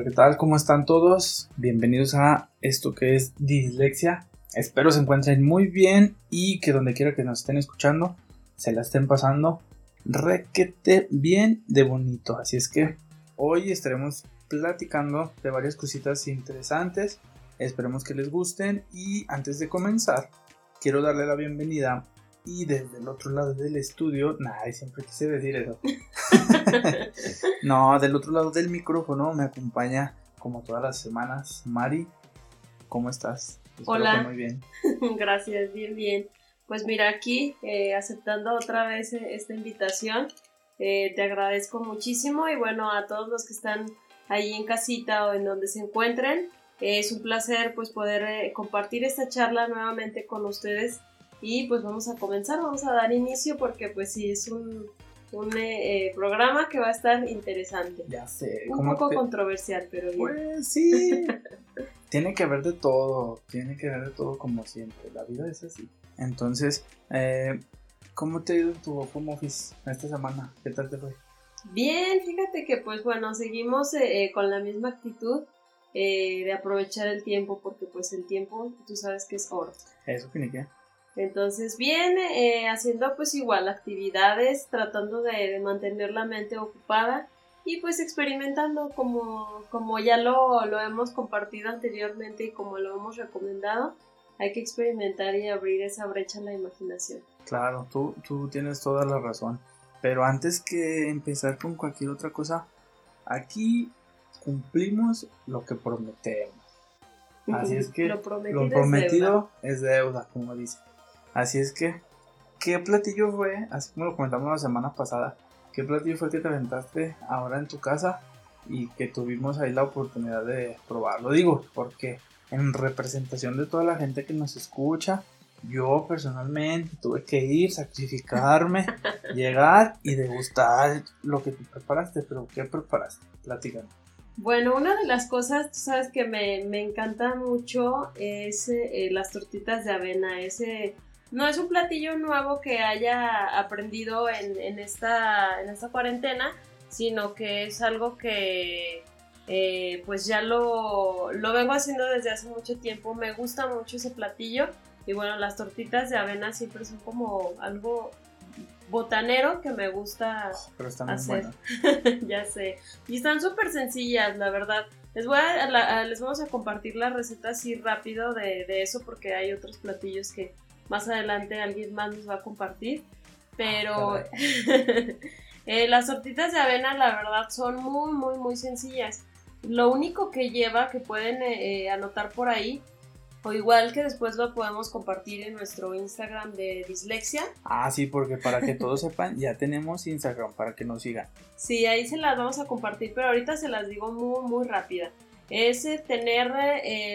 Hola, ¿qué tal? ¿Cómo están todos? Bienvenidos a esto que es Dislexia. Espero se encuentren muy bien y que donde quiera que nos estén escuchando se la estén pasando requete bien de bonito. Así es que hoy estaremos platicando de varias cositas interesantes. Esperemos que les gusten y antes de comenzar quiero darle la bienvenida y desde el otro lado del estudio, nada, siempre quise decir eso. no, del otro lado del micrófono me acompaña como todas las semanas Mari. ¿Cómo estás? Hola. muy bien. Gracias, bien, bien. Pues mira, aquí eh, aceptando otra vez eh, esta invitación, eh, te agradezco muchísimo y bueno, a todos los que están ahí en casita o en donde se encuentren, es un placer pues poder compartir esta charla nuevamente con ustedes y pues vamos a comenzar, vamos a dar inicio porque pues sí, es un, un programa que va a estar interesante. Ya sé. Un poco controversial, pero bien. Pues sí. tiene que haber de todo, tiene que haber de todo como siempre, la vida es así. Entonces, eh, ¿cómo te ha ido tu home office esta semana? ¿Qué tal te fue? Bien, fíjate que pues bueno, seguimos eh, eh, con la misma actitud de aprovechar el tiempo, porque pues el tiempo tú sabes que es oro. Eso qué. Entonces, bien, haciendo pues igual actividades, tratando de, mantener la mente ocupada y pues experimentando como, como ya lo, lo hemos compartido anteriormente y como lo hemos recomendado hay que experimentar y abrir esa brecha en la imaginación. Claro, tú, tú tienes toda la razón. Pero antes que empezar con cualquier otra cosa, aquí cumplimos lo que prometemos. Así es que lo prometido, es, deuda. como dice. Así es que, ¿qué platillo fue? Así como lo comentamos la semana pasada, ¿qué platillo fue que te aventaste ahora en tu casa y que tuvimos ahí la oportunidad de probarlo? Digo, porque en representación de toda la gente que nos escucha, yo personalmente tuve que ir, sacrificarme, llegar y degustar lo que tú preparaste. Pero, ¿qué preparaste? Platícame. Bueno, una de las cosas, tú sabes que me, encanta mucho es eh, las tortitas de avena. Ese no es un platillo nuevo que haya aprendido en, esta, en esta cuarentena, sino que es algo que eh, pues ya lo, lo vengo haciendo desde hace mucho tiempo. Me gusta mucho ese platillo. Y bueno, las tortitas de avena siempre son como algo botanero que me gusta Pero están hacer. ya sé. Y están súper sencillas, la verdad. Les, voy a, les vamos a compartir la receta así rápido de, eso porque hay otros platillos que más adelante alguien más nos va a compartir. Pero ah, eh, las tortitas de avena la verdad son muy, muy, muy sencillas. Lo único que lleva, que pueden eh, eh, anotar por ahí, o igual que después lo podemos compartir en nuestro Instagram de Dislexia. Ah, sí, porque para que todos sepan, ya tenemos Instagram para que nos sigan. Sí, ahí se las vamos a compartir, pero ahorita se las digo muy, muy rápida. Es eh, tener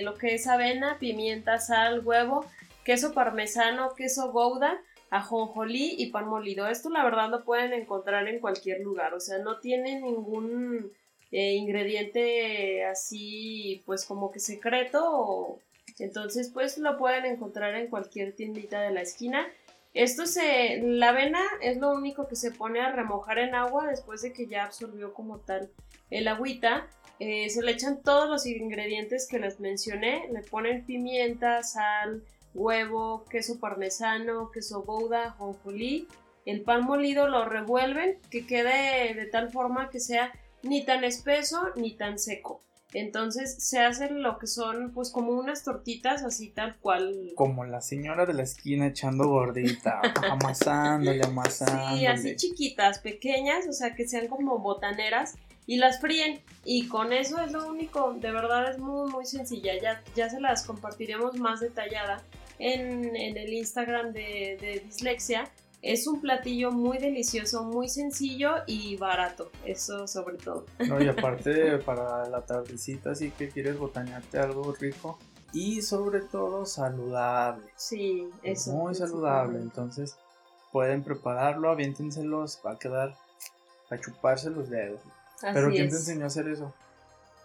lo que es avena, pimienta, sal, huevo, queso parmesano, queso gouda, ajonjolí y pan molido. Esto la verdad lo pueden encontrar en cualquier lugar, o sea, no tiene ningún eh, ingrediente así pues como que secreto. Entonces pues lo pueden encontrar en cualquier tiendita de la esquina. Esto se la avena es lo único que se pone a remojar en agua después de que ya absorbió como tal el agüita. Eh, se le echan todos los ingredientes que les mencioné. Le ponen pimienta sal huevo queso parmesano queso gouda jonjolí el pan molido lo revuelven que quede de tal forma que sea ni tan espeso ni tan seco. Entonces se hacen lo que son pues como unas tortitas así tal cual. Como la señora de la esquina echando gordita, amasándole, amasándole. Sí, así chiquitas, pequeñas, o sea que sean como botaneras y las fríen. Y con eso es lo único, de verdad es muy muy sencilla. Ya, ya se las compartiremos más detallada en, el Instagram de, de Dislexia es un platillo muy delicioso, muy sencillo y barato, eso sobre todo. No, y aparte para la tardecita, si que quieres botanearte algo rico y sobre todo saludable. Sí, eso. muy saludable, entonces pueden prepararlo, aviéntenselos, va a quedar a chuparse los dedos. Pero ¿quién te enseñó a hacer eso?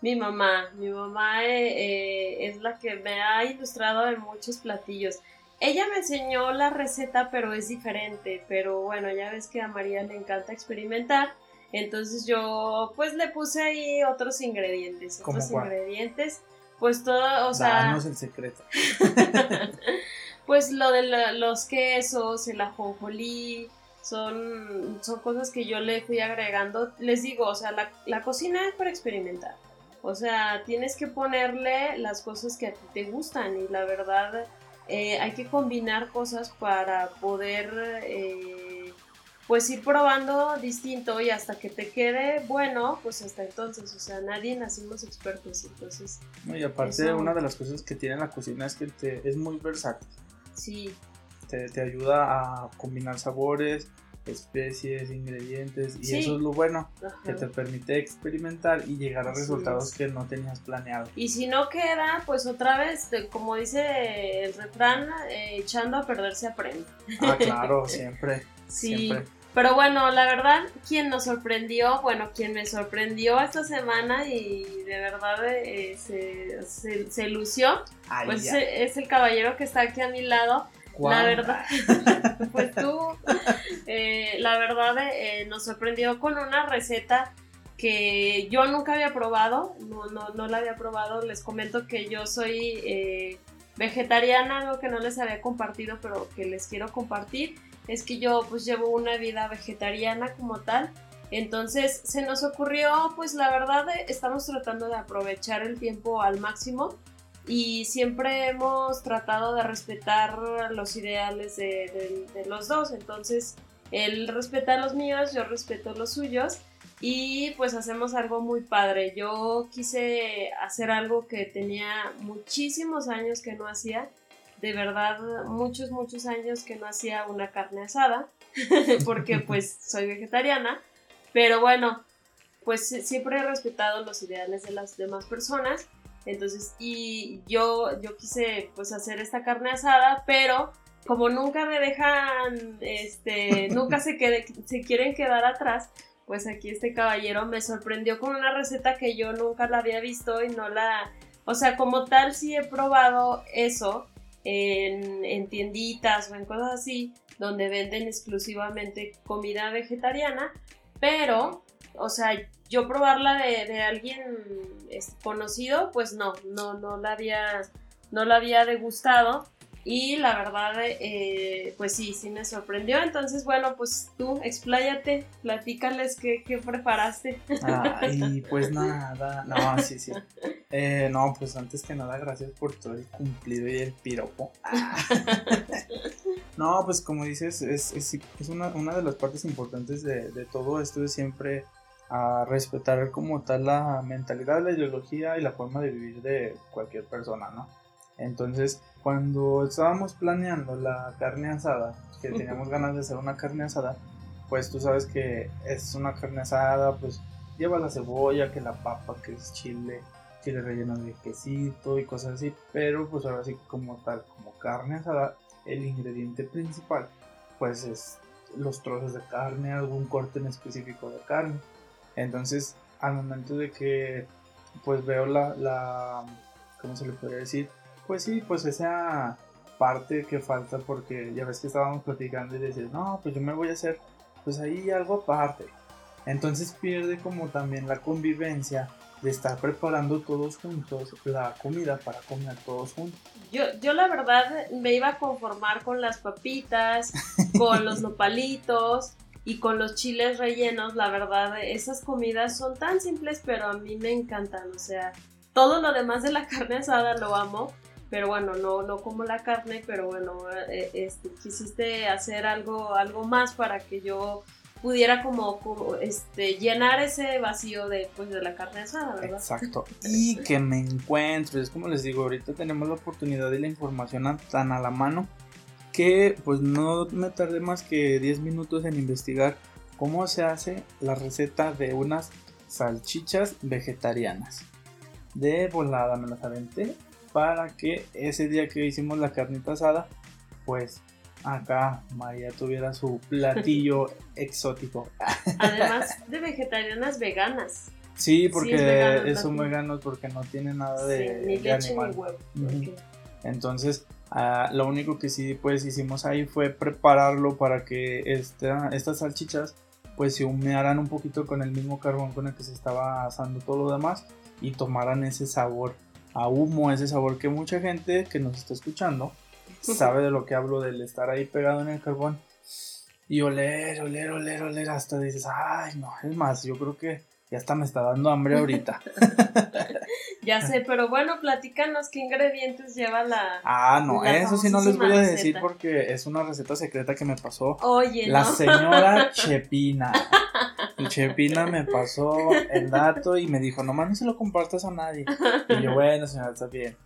Mi mamá, mi mamá eh, eh, es la que me ha ilustrado en muchos platillos. Ella me enseñó la receta, pero es diferente. Pero bueno, ya ves que a María le encanta experimentar. Entonces yo pues le puse ahí otros ingredientes, ¿Cómo otros cuál? ingredientes, pues todo, o sea, Danos el secreto. pues lo de la- los quesos, el ajonjolí, son, son cosas que yo le fui agregando. Les digo, o sea, la, la cocina es para experimentar. O sea, tienes que ponerle las cosas que a ti te gustan y la verdad eh, hay que combinar cosas para poder eh, pues ir probando distinto y hasta que te quede bueno, pues hasta entonces, o sea, nadie nacimos expertos, entonces No, y aparte, Eso. una de las cosas que tiene la cocina es que te, es muy versátil. sí, Te, te ayuda a combinar sabores, especies, ingredientes. Y Sí. eso es lo bueno, ajá. que te permite experimentar y llegar a resultados es. que no tenías planeado. Y si no queda, pues otra vez, como dice el refrán, eh, echando a perder se aprende. Ah, claro, siempre. Sí. Siempre. Pero bueno, la verdad, quien nos sorprendió, bueno, quien me sorprendió esta semana y de verdad eh, se, se- se lució, Ay, pues ya. es el caballero que está aquí a mi lado. ¿Cuál? La verdad, pues tú, eh, la verdad, eh, nos sorprendió con una receta que yo nunca había probado, no, no, no la había probado. Les comento que yo soy eh, vegetariana, algo que no les había compartido, pero que les quiero compartir. Es que yo pues llevo una vida vegetariana como tal. Entonces se nos ocurrió, pues la verdad, eh, estamos tratando de aprovechar el tiempo al máximo y siempre hemos tratado de respetar los ideales de, los dos. Entonces, él respeta los míos, yo respeto los suyos y pues hacemos algo muy padre. Yo quise hacer algo que tenía muchísimos años que no hacía. De verdad, muchos, muchos años que no hacía una carne asada, porque pues soy vegetariana. Pero bueno, pues siempre he respetado los ideales de las demás personas. Entonces, y yo, yo quise pues hacer esta carne asada, pero como nunca me dejan, este, nunca se, quede- se quieren quedar atrás, pues aquí este caballero me sorprendió con una receta que yo nunca la había visto y no la, o sea, como tal sí he probado eso en, en tienditas o en cosas así, donde venden exclusivamente comida vegetariana, pero, o sea, yo probarla de, de alguien conocido, pues no, no, no la había, no la había degustado. Y la verdad, eh, pues sí, sí me sorprendió. Entonces, bueno, pues tú expláyate, platícales qué, qué preparaste. Ah, y pues nada, no, sí, sí. Eh, no, pues antes que nada, gracias por todo el cumplido y el piropo. No, pues como dices, es, es, es una, una de las partes importantes de, de todo esto es siempre a respetar como tal la mentalidad, la ideología y la forma de vivir de cualquier persona, ¿no? Entonces, cuando estábamos planeando la carne asada, que teníamos ganas de hacer una carne asada, pues tú sabes que es una carne asada, pues lleva la cebolla, que la papa, que es chile, chile relleno de quesito y cosas así, pero pues ahora sí como tal, como carne asada, el ingrediente principal pues es los trozos de carne, algún corte en específico de carne. Entonces, al momento de que pues veo la, la ¿cómo se le podría decir? Pues sí, pues esa parte que falta porque ya ves que estábamos platicando y decir, no, pues yo me voy a hacer pues ahí algo aparte. Entonces pierde como también la convivencia de estar preparando todos juntos la comida para comer todos juntos. Yo, yo la verdad me iba a conformar con las papitas, con los nopalitos y con los chiles rellenos. La verdad, esas comidas son tan simples, pero a mí me encantan. O sea, todo lo demás de la carne asada lo amo. Pero bueno, no, no como la carne, pero bueno, eh, este, quisiste hacer algo, algo más para que yo pudiera como, como, este, llenar ese vacío de, pues, de la carne asada, ¿verdad? Exacto. Y que me encuentro, es como les digo, ahorita tenemos la oportunidad y la información tan a la mano que pues no me tardé más que 10 minutos en investigar cómo se hace la receta de unas salchichas vegetarianas. De volada me las aventé para que ese día que hicimos la carnita asada, pues acá María tuviera su platillo exótico. Además de vegetarianas veganas. Sí, porque es vegano son veganos porque no tiene nada de, Sí, ni de leche animal. ni huevo. Entonces, ah, lo único que sí pues hicimos ahí fue prepararlo para que esta, estas salchichas pues se humearan un poquito con el mismo carbón con el que se estaba asando todo lo demás y tomaran ese sabor a humo, ese sabor que mucha gente que nos está escuchando sabe de lo que hablo, del estar ahí pegado en el carbón y oler, oler, oler, oler, hasta dices, ay, no, es más, yo creo que ya hasta me está dando hambre ahorita. ya sé, pero bueno, platícanos qué ingredientes lleva la. Ah, no, eso sí no les voy a decir porque es una receta secreta que me pasó. Oye, La señora Chepina. Chepina me pasó el dato y me dijo, nomás no se lo compartas a nadie. Y yo, bueno, señora, está bien.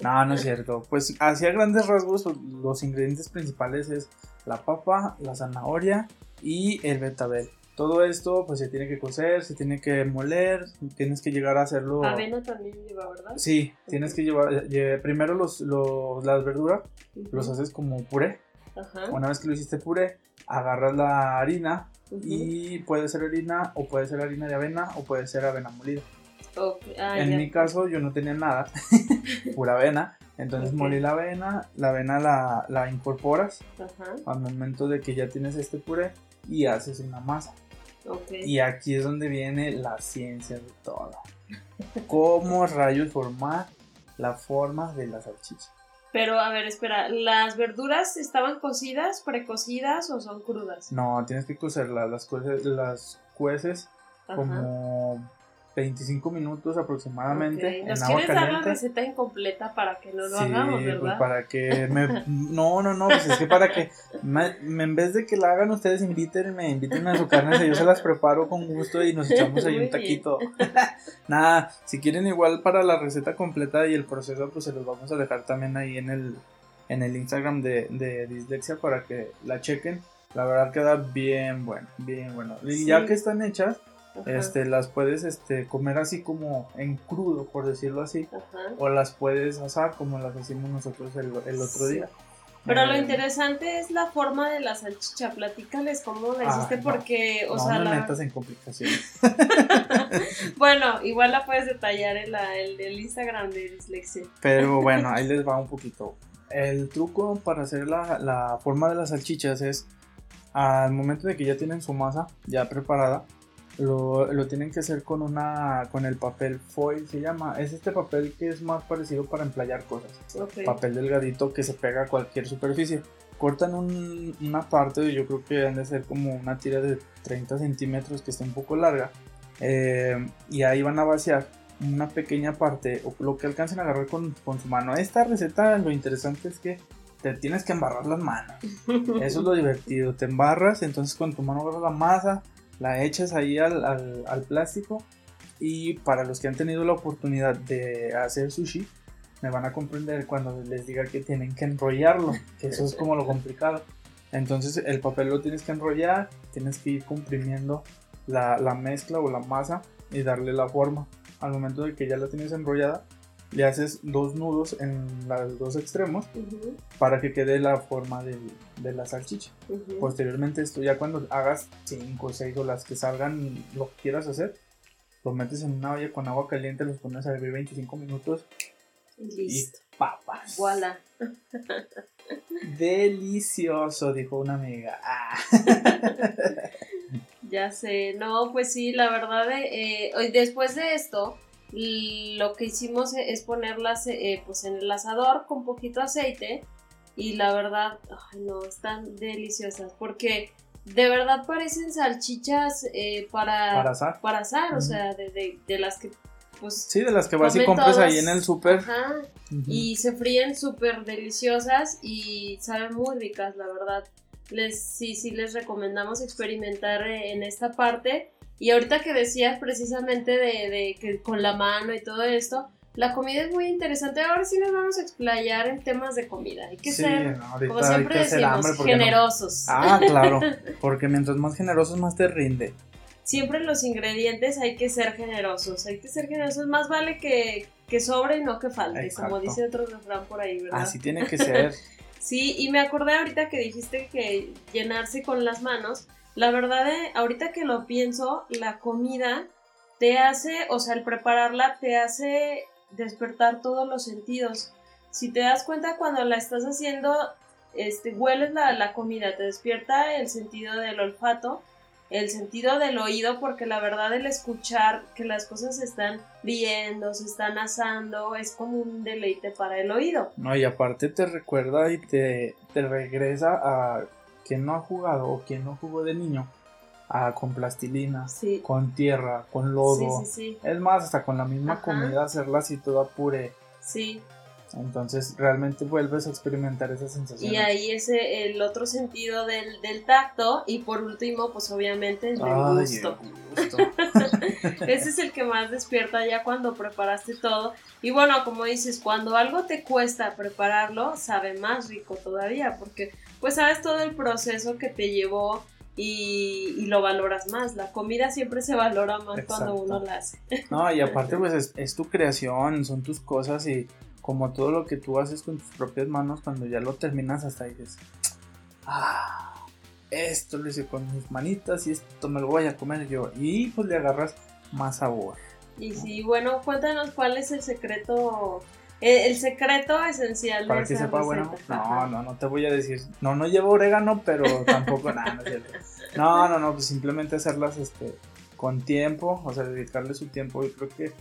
No, no es cierto. Pues hacia grandes rasgos, los ingredientes principales es la papa, la zanahoria y el betabel. Todo esto pues se tiene que cocer, se tiene que moler, tienes que llegar a hacerlo... Avena también lleva, ¿verdad? Sí, tienes que llevar primero los, los, las verduras, los haces como puré. Ajá. Una vez que lo hiciste puré, agarras la harina y puede ser harina o puede ser harina de avena o puede ser avena molida. Ah, en mi caso yo no tenía nada, pura avena, entonces molí la avena, la avena la, la incorporas Ajá. al momento de que ya tienes este puré y haces una masa. Y aquí es donde viene la ciencia de todo. ¿Cómo rayos formar la forma de la salchicha? Pero a ver, espera, ¿las verduras estaban cocidas, precocidas o son crudas? No, tienes que cocerlas, las cueces, las cueces como 25 minutos aproximadamente. En ¿Nos quieres dar la receta incompleta para que no lo hagamos, pues, verdad? Pues para que me. No, no, no, pues es que para que. en vez de que la hagan ustedes, invítenme, invítenme a su carne, yo se las preparo con gusto y nos echamos ahí un taquito. Nada, si quieren, igual para la receta completa y el proceso, pues se los vamos a dejar también ahí en el, en el Instagram de, de Dislexia para que la chequen. La verdad queda bien bueno, bien bueno. Y ya que están hechas este, las puedes este, comer así como en crudo, por decirlo así, o las puedes asar como las hicimos nosotros el, otro día. Pero lo eh, interesante es la forma de la salchicha. Platícales cómo la hiciste, porque, o no sea. No me metas en complicaciones. bueno, igual la puedes detallar en la, el, Instagram de Dislexia. Pero bueno, ahí les va un poquito. El truco para hacer la, la forma de las salchichas es al momento de que ya tienen su masa ya preparada, lo, lo, tienen que hacer con una con el papel foil se llama es este papel que es más parecido para emplayar cosas. Papel delgadito que se pega a cualquier superficie. Cortan una parte yo creo que han de ser como una tira de 30 centímetros que esté un poco larga eh, y ahí van a vaciar una pequeña parte o lo que alcancen a agarrar con, con su mano. Esta receta lo interesante es que te tienes que embarrar las manos. Eso es lo divertido te embarras entonces con tu mano agarras la masa la echas ahí al, plástico y para los que han tenido la oportunidad de hacer sushi, me van a comprender cuando les diga que tienen que enrollarlo, que eso es como lo complicado. Entonces el papel lo tienes que enrollar, tienes que ir comprimiendo la, mezcla o la masa y darle la forma. Al momento de que ya la tienes enrollada, le haces dos nudos en los dos extremos para que quede la forma de la salchicha. Posteriormente esto ya cuando hagas 5 o 6 o las que salgan lo que quieras hacer, lo metes en una olla con agua caliente, los pones a hervir 25 minutos Listo. y papas. Voilà. Delicioso, dijo una amiga. Ah. ya sé, no, pues sí, la verdad, eh, eh después de esto, lo que hicimos es ponerlas eh, pues en el asador con poquito aceite y la verdad, no, están deliciosas porque de verdad parecen salchichas eh, para, para asar, para asar o sea, de, de, las que pues... Sí, de las que vas y compras ahí en el súper. Y se fríen súper deliciosas y saben muy ricas, la verdad. Les, sí, sí les recomendamos experimentar eh, en esta parte y ahorita que decías precisamente de, que con la mano y todo esto, la comida es muy interesante. Ahora sí nos vamos a explayar en temas de comida. Hay que ser, como siempre decimos, generosos. Ah, claro, porque mientras más generosos, más te rinde. Siempre los ingredientes hay que ser generosos. Hay que ser generosos. Más vale que, que sobre y no que falte, como dice otro refrán por ahí, ¿verdad? Así tiene que ser. sí, y me acordé ahorita que dijiste que llenarse con las manos. La verdad, eh, ahorita que lo pienso, la comida te hace, o sea, el prepararla te hace despertar todos los sentidos. Si te das cuenta cuando la estás haciendo, este, hueles la, la comida, te despierta el sentido del olfato, el sentido del oído, porque la verdad el escuchar que las cosas se están viendo, se están asando, es como un deleite para el oído. No, y aparte te recuerda y te, te regresa a quien no ha jugado o quien no jugó de niño. con plastilina, con tierra, con lodo. es más, hasta con la misma comida hacerla así toda pure. Sí. Entonces realmente vuelves a experimentar esa sensación. Y ahí es el otro sentido del, tacto y por último pues obviamente el del gusto. Ese es el que más despierta ya cuando preparaste todo. Y bueno, como dices, cuando algo te cuesta prepararlo, sabe más rico todavía porque pues sabes todo el proceso que te llevó y, lo valoras más. La comida siempre se valora más cuando uno la hace. No, y aparte pues es, es tu creación, son tus cosas y como todo lo que tú haces con tus propias manos, cuando ya lo terminas hasta dices, ah, esto lo hice con mis manitas y esto me lo voy a comer yo. Y pues le agarras más sabor. Y sí, bueno, cuéntanos cuál es el secreto, eh, el, secreto esencial Para que sepa, bueno, no, no, no te voy a decir, no, no llevo orégano, pero tampoco nada, no es cierto. No, no, no, pues simplemente hacerlas este, con tiempo, o sea, dedicarle su tiempo. Y creo que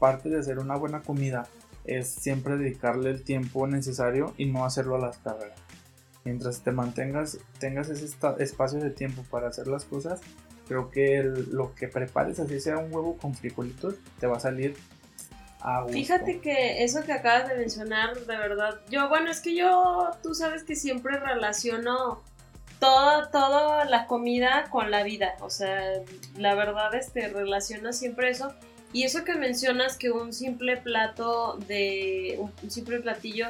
parte de hacer una buena comida es siempre dedicarle el tiempo necesario y no hacerlo a las carreras. Mientras te mantengas, tengas ese espacio de tiempo para hacer las cosas, creo que lo que prepares, así sea un huevo con frijolitos, te va a salir Fíjate que eso que acabas de mencionar, de verdad, yo, bueno, es que yo, tú sabes que siempre relaciono toda, toda la comida con la vida, o sea, la verdad, este, relaciono siempre eso. Y eso que mencionas que un simple plato de, un simple platillo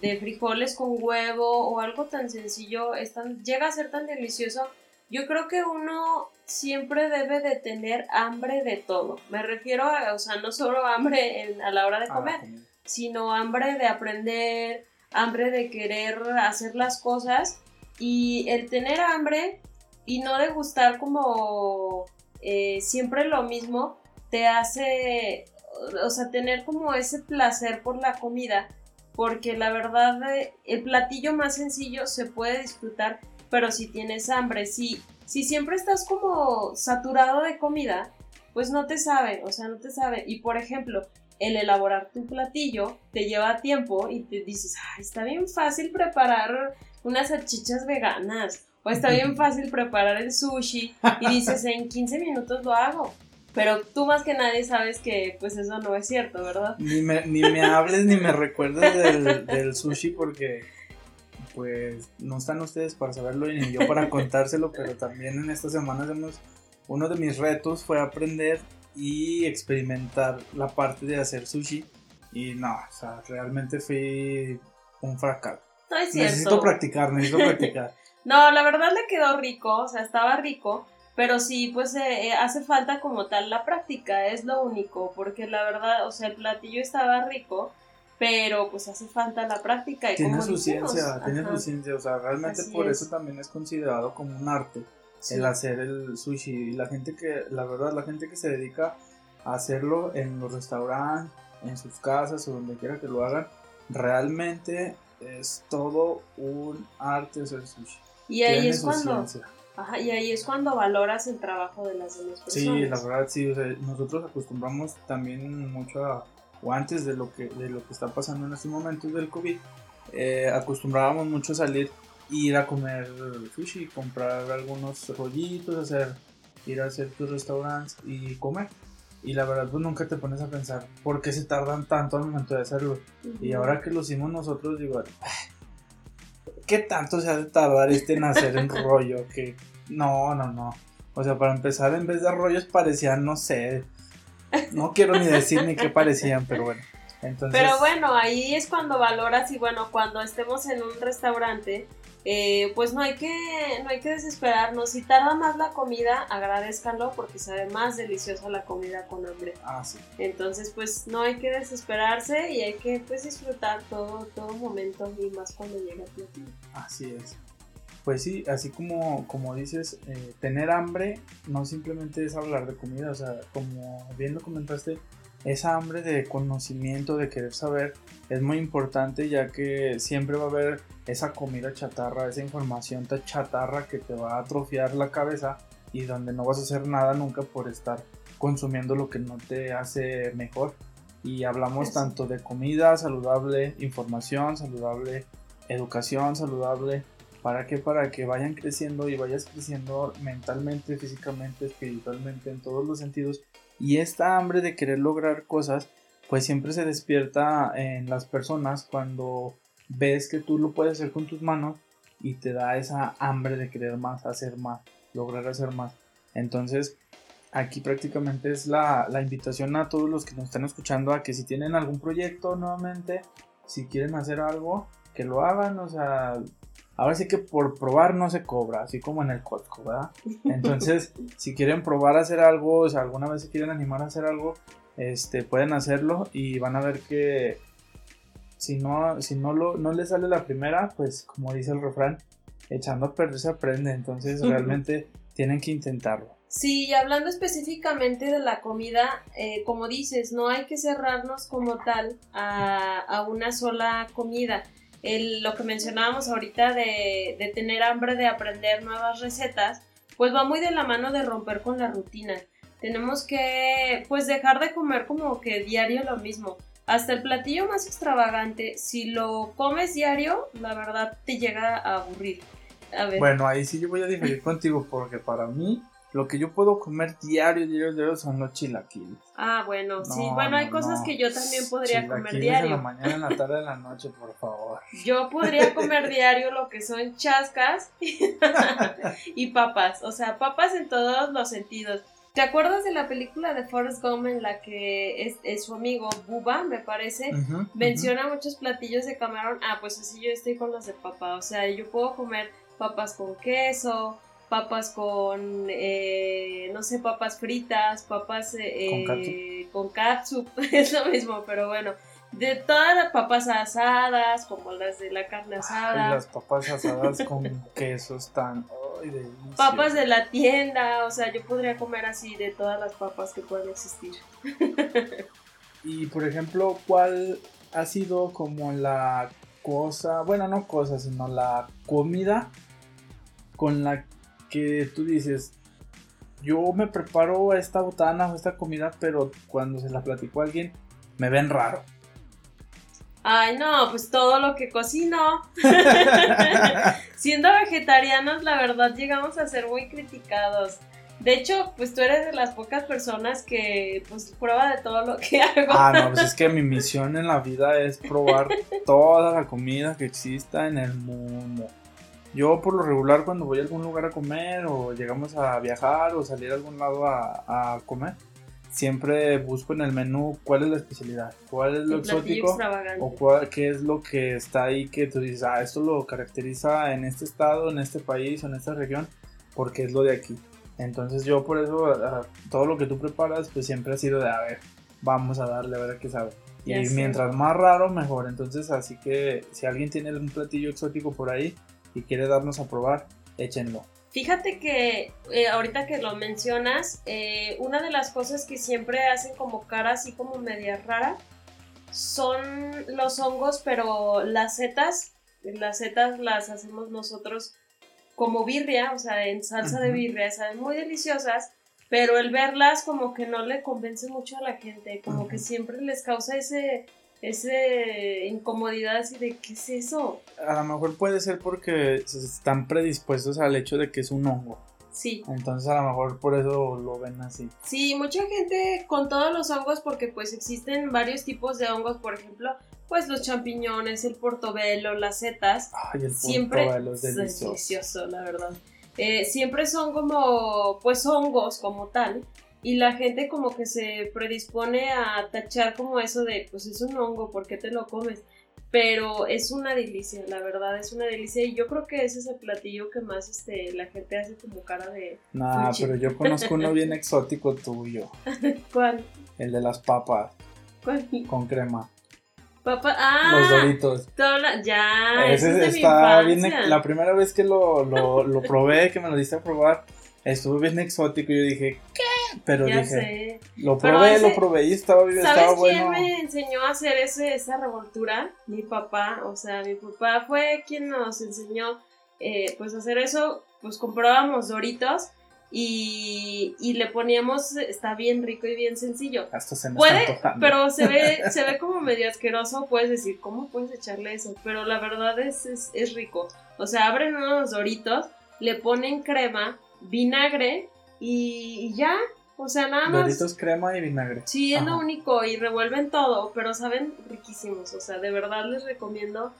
de frijoles con huevo o algo tan sencillo es llega a ser tan delicioso, yo creo que uno siempre debe de tener hambre de todo. Me refiero a, o sea, no solo hambre a la hora de comer, sino hambre de aprender, hambre de querer hacer las cosas y el tener hambre y no de gustar como eh, siempre lo mismo, te hace, o sea, tener como ese placer por la comida, porque la verdad eh, el platillo más sencillo se puede disfrutar, pero si tienes hambre, si, si siempre estás como saturado de comida, pues no te sabe, o sea, no te sabe. Y por ejemplo, el elaborar tu platillo te lleva tiempo y te dices, Ay, está bien fácil preparar unas salchichas veganas. O está bien fácil preparar el sushi y dices, en 15 minutos lo hago. Pero tú más que nadie sabes que pues eso no es cierto, ¿verdad? Ni me, ni me hables ni me recuerdes del, del sushi porque pues no están ustedes para saberlo y ni yo para contárselo, pero también en estas semanas hemos, uno de mis retos fue aprender y experimentar la parte de hacer sushi y no, o sea, realmente fui un fracaso. No es cierto. Necesito practicar, necesito practicar. no, la verdad le quedó rico, o sea, estaba rico, pero sí, pues eh, eh, hace falta como tal la práctica, es lo único, porque la verdad, o sea, el platillo estaba rico, pero pues hace falta la práctica. Y tiene su ciencia, tiene su ciencia, o sea, realmente por eso también es considerado como un arte el hacer el sushi. Y la gente que, la verdad, la gente que se dedica a hacerlo en los restaurantes, en sus casas o donde quiera que lo hagan, realmente es todo un arte hacer sushi. Y ahí es cuando... Ajá, y ahí es cuando valoras el trabajo de las demás personas. Sí, la verdad sí, nosotros acostumbramos también mucho a, o antes de lo que, de lo que está pasando en estos momentos del COVID, eh, acostumbrábamos mucho a salir, ir a comer sushi, comprar algunos rollitos, hacer, ir a ciertos restaurantes y comer. Y la verdad, pues nunca te pones a pensar por qué se tardan tanto al momento de hacerlo. Y ahora que lo hicimos nosotros, digo, ¿qué tanto se ha de tardar este en hacer un rollo? Que no, no, no. O sea, para empezar, en vez de rollos parecían, no sé, no quiero ni decir ni qué parecían, pero bueno. Entonces... Pero bueno, ahí es cuando valoras y bueno, cuando estemos en un restaurante, eh, pues no hay que no hay que desesperarnos. Si tarda más la comida, agradezcanlo porque sabe más deliciosa la comida con hambre. Ah, sí. Entonces, pues no hay que desesperarse y hay que pues disfrutar todo todo momento y más cuando llega el platillo. Así es. Pues sí, así como, como dices, eh, tener hambre no simplemente es hablar de comida, o sea, como bien lo comentaste, esa hambre de conocimiento, de querer saber, es muy importante ya que siempre va a haber esa comida chatarra, esa información chatarra que te va a atrofiar la cabeza y donde no vas a hacer nada nunca por estar consumiendo lo que no te hace mejor. Y hablamos tanto de comida saludable, información saludable, educación saludable. ¿Para qué? Para que vayan creciendo y vayas creciendo mentalmente, físicamente, espiritualmente, en todos los sentidos. Y esta hambre de querer lograr cosas, pues siempre se despierta en las personas cuando ves que tú lo puedes hacer con tus manos y te da esa hambre de querer más, hacer más, lograr hacer más. Entonces, aquí prácticamente es la, invitación a todos los que nos están escuchando a que si tienen algún proyecto nuevamente, si quieren hacer algo, que lo hagan, o sea, ahora sí que por probar no se cobra, así como en el Costco, ¿verdad? Entonces, si quieren probar a hacer algo, o sea, alguna vez se quieren animar a hacer algo, este, pueden hacerlo y van a ver que si no, si no, lo, no le sale la primera, pues como dice el refrán, echando a perder se aprende, entonces realmente tienen que intentarlo. Sí, y hablando específicamente de la comida, eh, como dices, no hay que cerrarnos como tal a, una sola comida. Lo que mencionábamos ahorita de, de tener hambre de aprender nuevas recetas, pues va muy de la mano de romper con la rutina. Tenemos que, pues, dejar de comer como que diario lo mismo hasta el platillo más extravagante, si lo comes diario, la verdad te llega a aburrir. Bueno, ahí sí yo voy a diferir contigo porque para mí lo que yo puedo comer diario, diario, diario son los chilaquiles. Ah, bueno, sí. Bueno, hay cosas que yo también podría comer diario. en la mañana, en la tarde, en la noche, por favor. Yo podría comer diario lo que son chascas y papas. O sea, papas en todos los sentidos. ¿Te acuerdas de la película de Forrest Gump en la que es, su amigo Buba, me parece? menciona muchos platillos de camarón. Ah, pues así yo estoy con los de papa. O sea, yo puedo comer papas con queso, papas con, eh, no sé, papas fritas, papas eh, con catsup. es lo mismo, pero bueno. De todas las papas asadas, como las de la carne asada. las papas asadas con queso están papas de la tienda, o sea, yo podría comer así de todas las papas que pueden existir. y por ejemplo, ¿cuál ha sido como la cosa, bueno, no cosa, sino la comida con la que tú dices, yo me preparo esta botana o esta comida, pero cuando se la platico a alguien, me ven raro. Ay, no, pues todo lo que cocino. Siendo vegetarianos, la verdad, llegamos a ser muy criticados. De hecho, pues tú eres de las pocas personas que pues prueba de todo lo que hago. Ah, no, pues es que mi misión en la vida es probar toda la comida que exista en el mundo. Yo por lo regular cuando voy a algún lugar a comer o llegamos a viajar o salir a algún lado a, a comer, siempre busco en el menú cuál es la especialidad, cuál es lo exótico o cuál, qué es lo que está ahí que tú dices, ah, esto lo caracteriza en este estado, en este país o en esta región, porque es lo de aquí. Entonces yo por eso todo lo que tú preparas pues siempre ha sido de, a ver, vamos a darle a ver qué sabe. Y mientras más raro, mejor. Entonces así que si alguien tiene un platillo exótico por ahí y quiere darnos a probar, échenlo. Fíjate que eh, ahorita que lo mencionas, eh, una de las cosas que siempre hacen como cara así como media rara son los hongos, pero las setas, las setas las hacemos nosotros como birria, o sea, en salsa de birria, saben muy deliciosas, pero el verlas como que no le convence mucho a la gente, como que siempre les causa ese esa incomodidad así de ¿qué es eso? A lo mejor puede ser porque están predispuestos al hecho de que es un hongo. Sí. Entonces a lo mejor por eso lo ven así. Sí, mucha gente con todos los hongos porque pues existen varios tipos de hongos, por ejemplo, pues los champiñones, el portobelo, las setas. Ay, el siempre portobelo es delicioso. delicioso, la verdad. Eh, siempre son como pues hongos como tal y la gente como que se predispone a tachar como eso de, pues es un hongo, ¿por qué te lo comes? Pero es una delicia, la verdad, es una delicia. Y yo creo que ese es el platillo que más este, la gente hace como cara de... Nah, pero yo conozco uno bien exótico tuyo. ¿Cuál? El de las papas. ¿Cuál? Con crema. Papa, ah, los doritos. ya, ese está bien. La primera vez que lo, lo, lo probé, que me lo diste a probar, estuvo bien exótico. Y yo dije, ¿qué? Pero dije, lo probé, lo probé y estaba bien, ¿sabes quién me enseñó a hacer ese, esa revoltura? Mi papá, o sea, mi papá fue quien nos enseñó, eh, pues, a hacer eso, pues comprábamos doritos y, y le poníamos, está bien rico y bien sencillo. Hasta se me Puede, pero se ve, se ve como medio asqueroso, puedes decir, ¿cómo puedes echarle eso? Pero la verdad es, es, es rico. O sea, abren unos doritos, le ponen crema, vinagre y, y ya. O sea, nada más. Doritos, crema y vinagre. Sí, es lo único y revuelven todo, pero saben riquísimos. O sea, de verdad les recomiendo.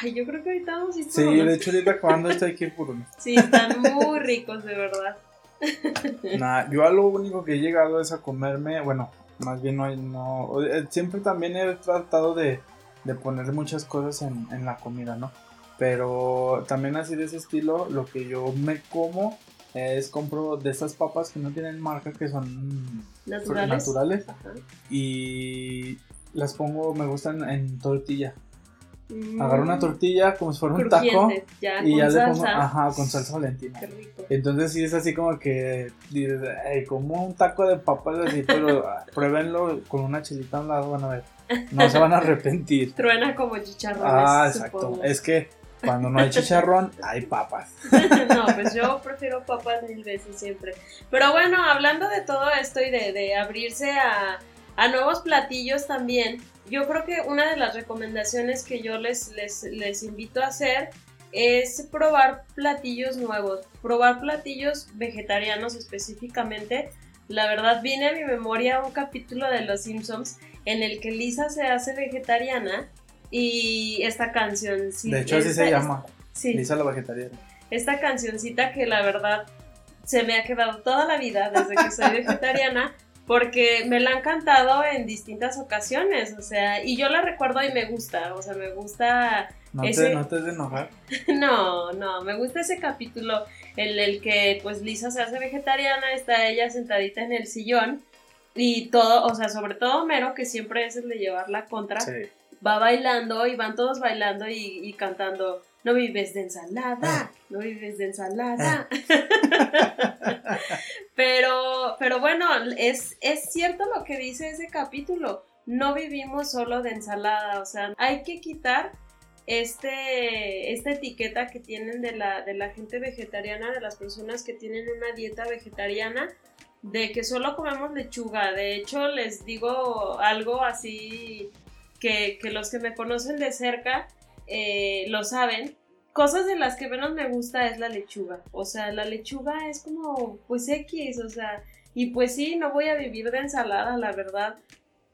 Ay, yo creo que ahorita vamos a ir Sí, de hecho ahorita acabando esto hay que ir por uno. Sí, están muy ricos, de verdad. Nah, yo a lo único que he llegado es a comerme, bueno, más bien no hay, no, eh, siempre también he tratado de, de poner muchas cosas en, en la comida, ¿no? Pero también así de ese estilo, lo que yo me como es compro de estas papas que no tienen marca, que son Naturales. naturales y las pongo, me gustan en tortilla. Mm, Agarro una tortilla como si fuera un taco ya, y ya le pongo, salsa. ajá, con salsa valentina. Qué rico. Entonces sí es así como que dices, "Ey, como un taco de papas así, pero pruébenlo con una chilita a un lado, van a ver. No se van a arrepentir. Truena como chicharrones. Ah, exacto. supongo. Es que cuando no hay chicharrón, hay papas. no, pues yo prefiero papas mil veces siempre. Pero bueno, hablando de todo esto y de, de abrirse a, a nuevos platillos también, yo creo que una de las recomendaciones que yo les, les, les invito a hacer es probar platillos nuevos, probar platillos vegetarianos específicamente. La verdad viene a mi memoria un capítulo de Los Simpsons en el que Lisa se hace vegetariana y esta canción sí De hecho, así esta- se llama. sí, Lisa la vegetariana. esta cancioncita que la verdad se me ha quedado toda la vida desde que soy vegetariana porque me la han cantado en distintas ocasiones, o sea, y yo la recuerdo y me gusta, o sea, me gusta, No, Ese- te, no te has de enojar. no, no, me gusta ese capítulo en el que pues Lisa se hace vegetariana, está ella sentadita en el sillón y todo, o sea, sobre todo Homero, que siempre es el de llevar la contra, Sí. Va bailando y van todos bailando y, y cantando no vives de ensalada, no vives de ensalada. pero, pero bueno, es, es cierto lo que dice ese capítulo. No vivimos solo de ensalada, o sea, hay que quitar este, esta etiqueta que tienen de la, de la gente vegetariana, de las personas que tienen una dieta vegetariana, de que solo comemos lechuga. De hecho, les digo algo así que, que los que me conocen de cerca eh, lo saben. Cosas de las que menos me gusta es la lechuga. O sea, la lechuga es como, pues X, o sea, y pues sí, no voy a vivir de ensalada, la verdad.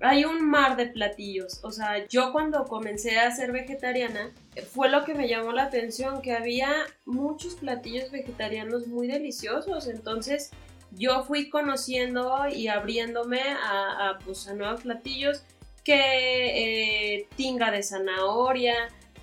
Hay un mar de platillos. O sea, yo cuando comencé a ser vegetariana, fue lo que me llamó la atención, que había muchos platillos vegetarianos muy deliciosos. Entonces, yo fui conociendo y abriéndome a, a, pues, a nuevos platillos que eh, tinga de zanahoria,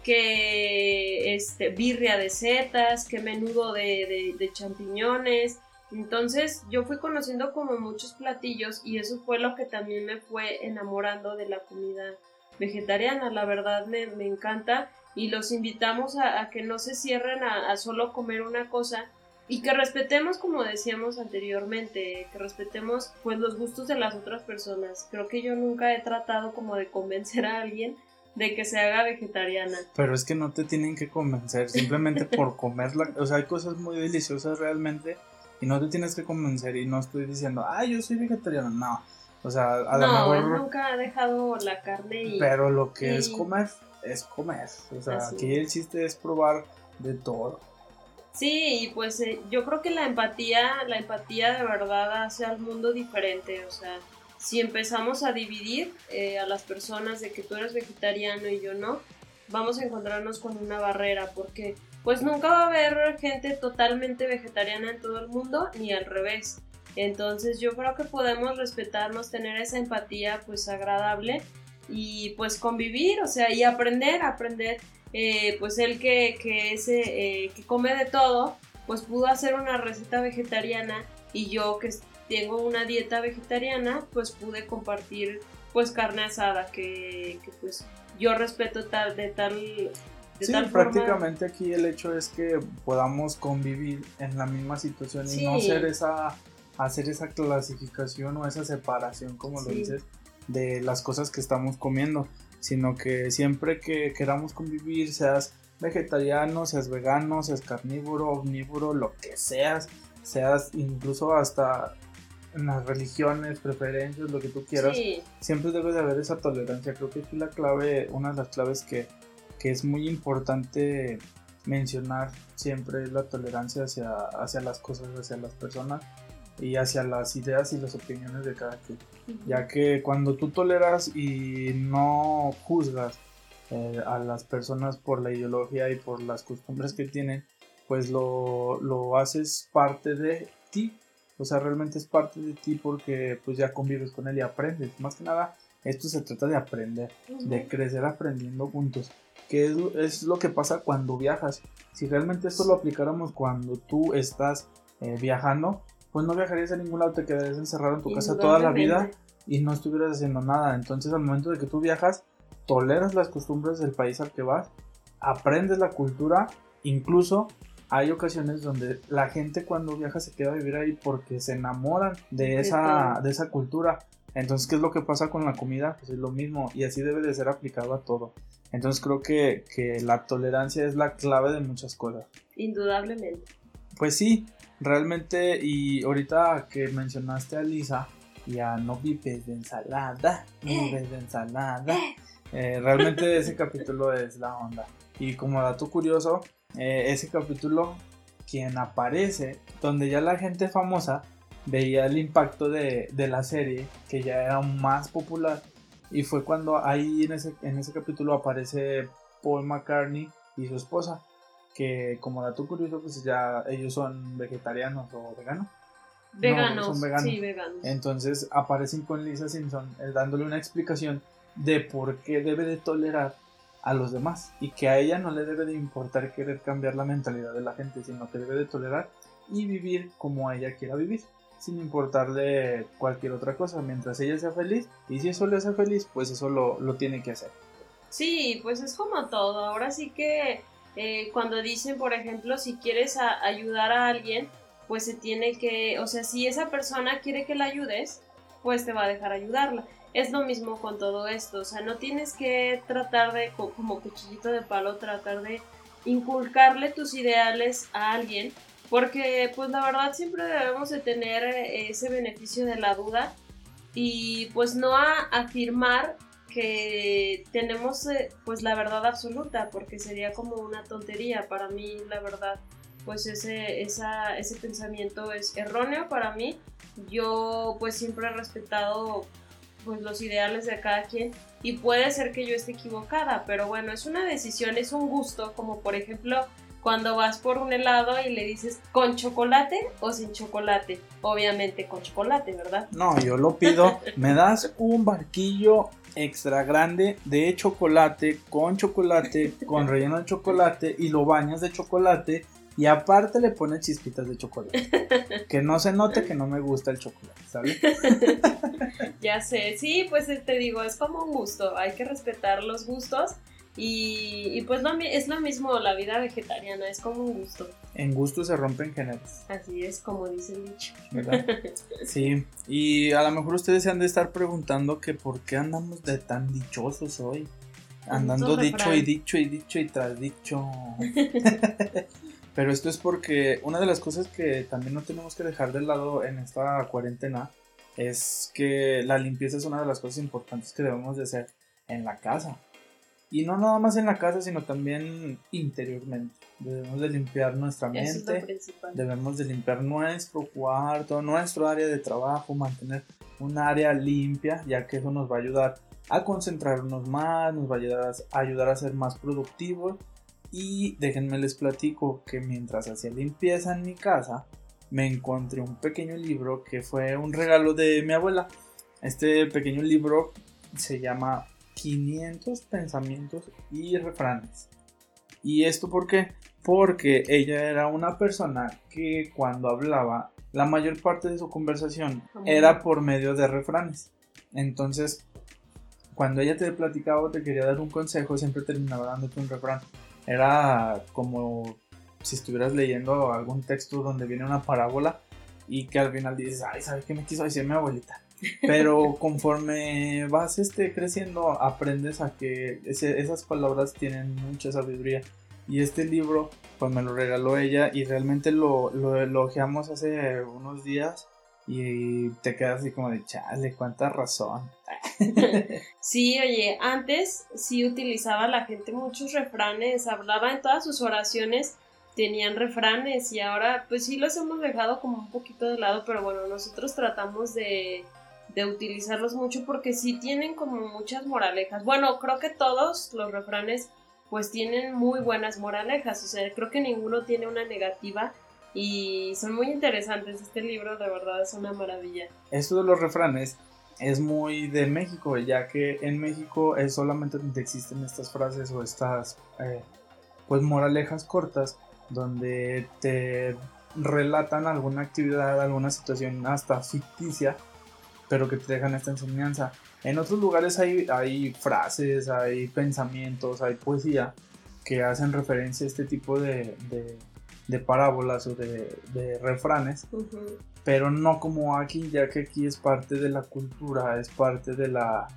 que este, birria de setas, que menudo de, champiñones. Entonces yo fui conociendo como muchos platillos y eso fue lo que también me fue enamorando de la comida vegetariana. La verdad me, me encanta y los invitamos a, que no se cierren a solo comer una cosa, y que respetemos como decíamos anteriormente que respetemos pues los gustos de las otras personas. Creo que yo nunca he tratado como de convencer a alguien de que se haga vegetariana. Pero es que no te tienen que convencer simplemente por comerla. O sea hay cosas muy deliciosas realmente y no te tienes que convencer y no estoy diciendo ah yo soy vegetariano no. O sea a lo no mejor nunca ha dejado la carne y pero lo que y- es comer es comer. O sea Así aquí el chiste es probar de todo Sí, y pues eh, yo creo que la empatía, la empatía de verdad hace al mundo diferente, o sea, si empezamos a dividir eh, a las personas de que tú eres vegetariano y yo no, vamos a encontrarnos con una barrera, porque pues nunca va a haber gente totalmente vegetariana en todo el mundo, ni al revés. Entonces yo creo que podemos respetarnos, tener esa empatía pues agradable y pues convivir, o sea, y aprender, aprender eh, pues él que, que, es, eh, que come de todo, pues pudo hacer una receta vegetariana y yo que tengo una dieta vegetariana, pues pude compartir pues carne asada, que, que pues yo respeto tal, de tal... De sí, tal forma- prácticamente aquí el hecho es que podamos convivir en la misma situación y no hacer esa, hacer esa clasificación o esa separación, como lo dices, de las cosas que estamos comiendo, sino que siempre que queramos convivir, seas vegetariano, seas vegano, seas carnívoro, omnívoro, lo que seas, seas incluso hasta en las religiones, preferencias, lo que tú quieras, siempre debe de haber esa tolerancia. Creo que aquí la clave, una de las claves que, que es muy importante mencionar siempre es la tolerancia hacia, hacia las cosas, hacia las personas y hacia las ideas y las opiniones de cada quien. Ya que cuando tú toleras y no juzgas eh, a las personas por la ideología y por las costumbres que tienen, pues lo, lo haces parte de ti o sea, realmente es parte de ti porque pues ya convives con él y aprendes. Más que nada, esto se trata de aprender, de crecer aprendiendo juntos. Que es, lo que pasa cuando viajas. Si realmente esto lo aplicáramos cuando tú estás eh, viajando, pues no viajarías a ningún lado, te quedarías encerrado en tu casa toda la vida y no estuvieras haciendo nada. Entonces al momento de que tú viajas, toleras las costumbres del país al que vas, aprendes la cultura, incluso hay ocasiones donde la gente cuando viaja se queda a vivir ahí porque se enamoran de esa, de esa cultura. Entonces, ¿qué es lo que pasa con la comida? Pues es lo mismo y así debe de ser aplicado a todo. Entonces creo que, la tolerancia es la clave de muchas cosas. Indudablemente. Pues sí, realmente y ahorita que mencionaste a Lisa y a no vives de ensalada, no eh. vives de ensalada, eh, realmente ese capítulo es la onda. Y como dato curioso, eh, ese capítulo, quien aparece, donde ya la gente famosa veía el impacto de, la serie, que ya era más popular, y fue cuando ahí en ese, en ese capítulo aparece Paul McCartney y su esposa, que como dato curioso, pues ya ellos son vegetarianos o veganos. Veganos, son veganos. sí, veganos. Entonces aparecen con Lisa Simpson eh, dándole una explicación de por qué debe de tolerar a los demás y que a ella no le debe de importar querer cambiar la mentalidad de la gente, sino que debe de tolerar y vivir como ella quiera vivir, sin importarle cualquier otra cosa, mientras ella sea feliz y si eso le hace feliz, pues eso lo, lo tiene que hacer. Sí, pues es como todo, ahora sí que eh, cuando dicen, por ejemplo, si quieres ayudar a alguien, pues se tiene que, o sea, si esa persona quiere que la ayudes, pues te va a dejar ayudarla. Es lo mismo con todo esto, o sea, no tienes que tratar de, como cuchillito de palo, tratar de inculcarle tus ideales a alguien, porque pues la verdad siempre debemos de tener eh, ese beneficio de la duda y pues no afirmar que tenemos eh, pues la verdad absoluta, porque sería como una tontería para mí, la verdad, pues ese, esa, ese pensamiento es erróneo para mí. Yo pues siempre he respetado pues los ideales de cada quien y puede ser que yo esté equivocada, pero bueno, es una decisión, es un gusto, como por ejemplo cuando vas por un helado y le dices con chocolate o sin chocolate, obviamente con chocolate, ¿verdad? No, yo lo pido, me das un barquillo extra grande de chocolate con chocolate, con relleno de chocolate y lo bañas de chocolate y aparte le pones chispitas de chocolate. que no se note que no me gusta el chocolate, ¿sabes? ya sé, sí, pues te digo, es como un gusto, hay que respetar los gustos y, pues es lo mismo la vida vegetariana, es como un gusto. En gusto se rompen géneros. Así es, como dice el dicho. ¿Verdad? Sí, y a lo mejor ustedes se han de estar preguntando que por qué andamos de tan dichosos hoy. Andando dicho y dicho y dicho y tras dicho. Pero esto es porque una de las cosas que también no tenemos que dejar de lado en esta cuarentena es que la limpieza es una de las cosas importantes que debemos de hacer en la casa. Y no nada más en la casa, sino también interiormente. Debemos de limpiar nuestra mente, debemos de limpiar nuestro cuarto, nuestro área de trabajo, mantener un área limpia, ya que eso nos va a ayudar a concentrarnos más, nos va a ayudar a, ayudar a ser más productivos y déjenme les platico que mientras hacía limpieza en mi casa, me encontré un pequeño libro que fue un regalo de mi abuela. Este pequeño libro se llama 500 pensamientos y refranes. ¿Y esto por qué? Porque ella era una persona que cuando hablaba, la mayor parte de su conversación era por medio de refranes. Entonces, cuando ella te platicaba o te quería dar un consejo, siempre terminaba dándote un refrán era como si estuvieras leyendo algún texto donde viene una parábola y que al final dices, ay, ¿sabes qué me quiso decir mi abuelita? Pero conforme vas este, creciendo, aprendes a que esas palabras tienen mucha sabiduría Y este libro, pues me lo regaló ella y realmente lo, lo elogiamos hace unos días y te quedas así como de, chale, cuánta razón. sí, oye, antes sí utilizaba la gente muchos refranes, hablaba en todas sus oraciones, tenían refranes y ahora pues sí los hemos dejado como un poquito de lado, pero bueno, nosotros tratamos de, de utilizarlos mucho porque sí tienen como muchas moralejas. Bueno, creo que todos los refranes pues tienen muy buenas moralejas, o sea, creo que ninguno tiene una negativa y son muy interesantes. Este libro de verdad es una maravilla. Esto de los refranes es muy de México, ya que en México es solamente donde existen estas frases o estas eh, pues moralejas cortas donde te relatan alguna actividad, alguna situación hasta ficticia, pero que te dejan esta enseñanza. En otros lugares hay, hay frases, hay pensamientos, hay poesía que hacen referencia a este tipo de, de parábolas o de, refranes, pero no como aquí, ya que aquí es parte de la cultura, es parte de la...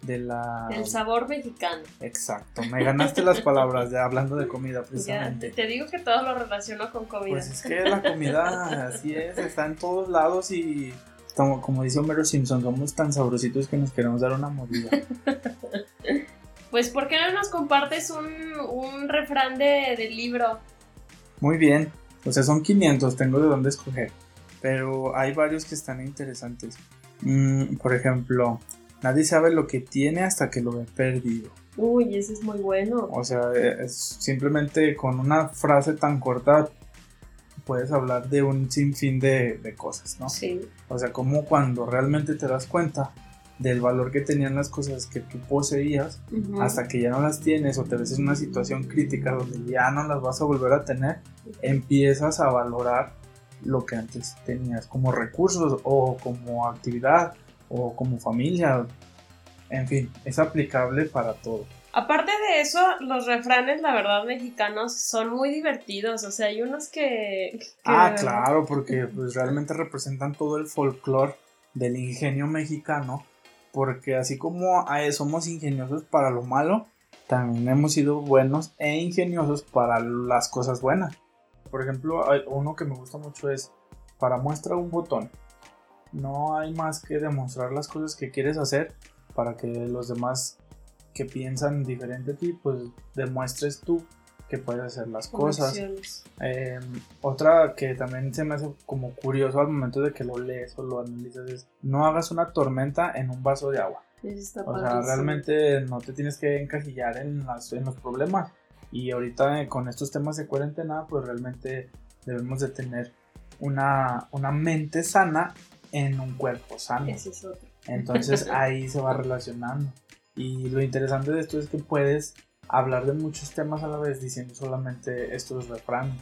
De la... El sabor mexicano. Exacto, me ganaste las palabras ya hablando de comida precisamente. te digo que todo lo relaciono con comida. Pues es que la comida, así es, está en todos lados y como, como dice Homero Simpson, somos tan sabrositos que nos queremos dar una mordida. pues ¿por qué no nos compartes un, un refrán de, del libro? Muy bien, o sea, son 500, tengo de dónde escoger. Pero hay varios que están interesantes. Mm, por ejemplo, nadie sabe lo que tiene hasta que lo ve perdido. Uy, ese es muy bueno. O sea, es simplemente con una frase tan corta puedes hablar de un sinfín de, de cosas, ¿no? Sí. O sea, como cuando realmente te das cuenta del valor que tenían las cosas que tú poseías hasta que ya no las tienes o te ves en una situación crítica donde ya no las vas a volver a tener, empiezas a valorar lo que antes tenías como recursos o como actividad o como familia. En fin, es aplicable para todo. Aparte de eso, los refranes, la verdad, mexicanos son muy divertidos. O sea, hay unos que... Ah, claro, porque pues realmente representan todo el folclore del ingenio mexicano porque así como somos ingeniosos para lo malo, también hemos sido buenos e ingeniosos para las cosas buenas. Por ejemplo, uno que me gusta mucho es, para muestra un botón, no hay más que demostrar las cosas que quieres hacer para que los demás que piensan diferente a ti, pues demuestres tú que puedes hacer las cosas. Em, otra que también se me hace como curioso al momento de que lo lees o lo analizas es no hagas una tormenta en un vaso de agua. o sea, realmente no te tienes que encajillar en, en los problemas. Y ahorita eh, con estos temas de cuarentena, pues realmente debemos de tener una, una mente sana en un cuerpo sano. Ese es otro. Entonces ahí se va relacionando. Y lo interesante de esto es que puedes hablar de muchos temas a la vez diciendo solamente estos refranes,